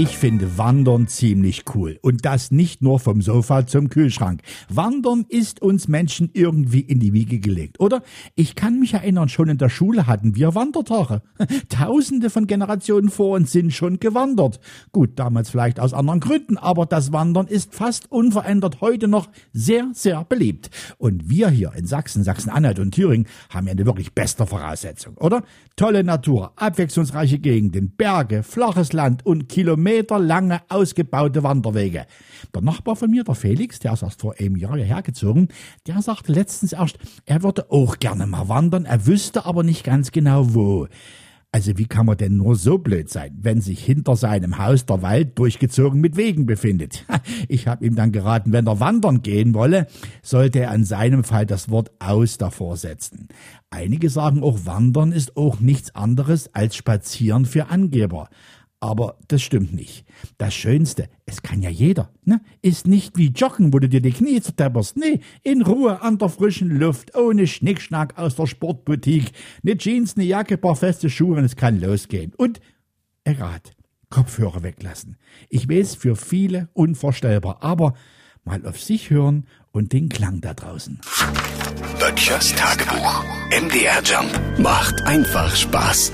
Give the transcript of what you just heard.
Ich finde Wandern ziemlich cool. Und das nicht nur vom Sofa zum Kühlschrank. Wandern ist uns Menschen irgendwie in die Wiege gelegt, oder? Ich kann mich erinnern, schon in der Schule hatten wir Wandertage. Tausende von Generationen vor uns sind schon gewandert. Gut, damals vielleicht aus anderen Gründen, aber das Wandern ist fast unverändert heute noch sehr, sehr beliebt. Und wir hier in Sachsen, Sachsen-Anhalt und Thüringen haben ja eine wirklich beste Voraussetzung, oder? Tolle Natur, abwechslungsreiche Gegenden, Berge, flaches Land und Kilometer kilometerlange ausgebaute Wanderwege. Der Nachbar von mir, der Felix, der ist erst vor einem Jahr hierher gezogen, der sagte letztens erst, er würde auch gerne mal wandern, er wüsste aber nicht ganz genau wo. Also wie kann man denn nur so blöd sein, wenn sich hinter seinem Haus der Wald durchgezogen mit Wegen befindet? Ich habe ihm dann geraten, wenn er wandern gehen wolle, sollte er in seinem Fall das Wort aus davor setzen. Einige sagen auch, wandern ist auch nichts anderes als Spazieren für Angeber. Aber das stimmt nicht. Das Schönste, es kann ja jeder, ne? Ist nicht wie Joggen, wo du dir die Knie zertepperst. Nee, in Ruhe an der frischen Luft, ohne Schnickschnack aus der Sportboutique. Ne Jeans, ne Jacke, paar feste Schuhe und es kann losgehen. Und, Rat, Kopfhörer weglassen. Ich weiß, für viele unvorstellbar, aber mal auf sich hören und den Klang da draußen. Böttchers Tagebuch. MDR Jump macht einfach Spaß.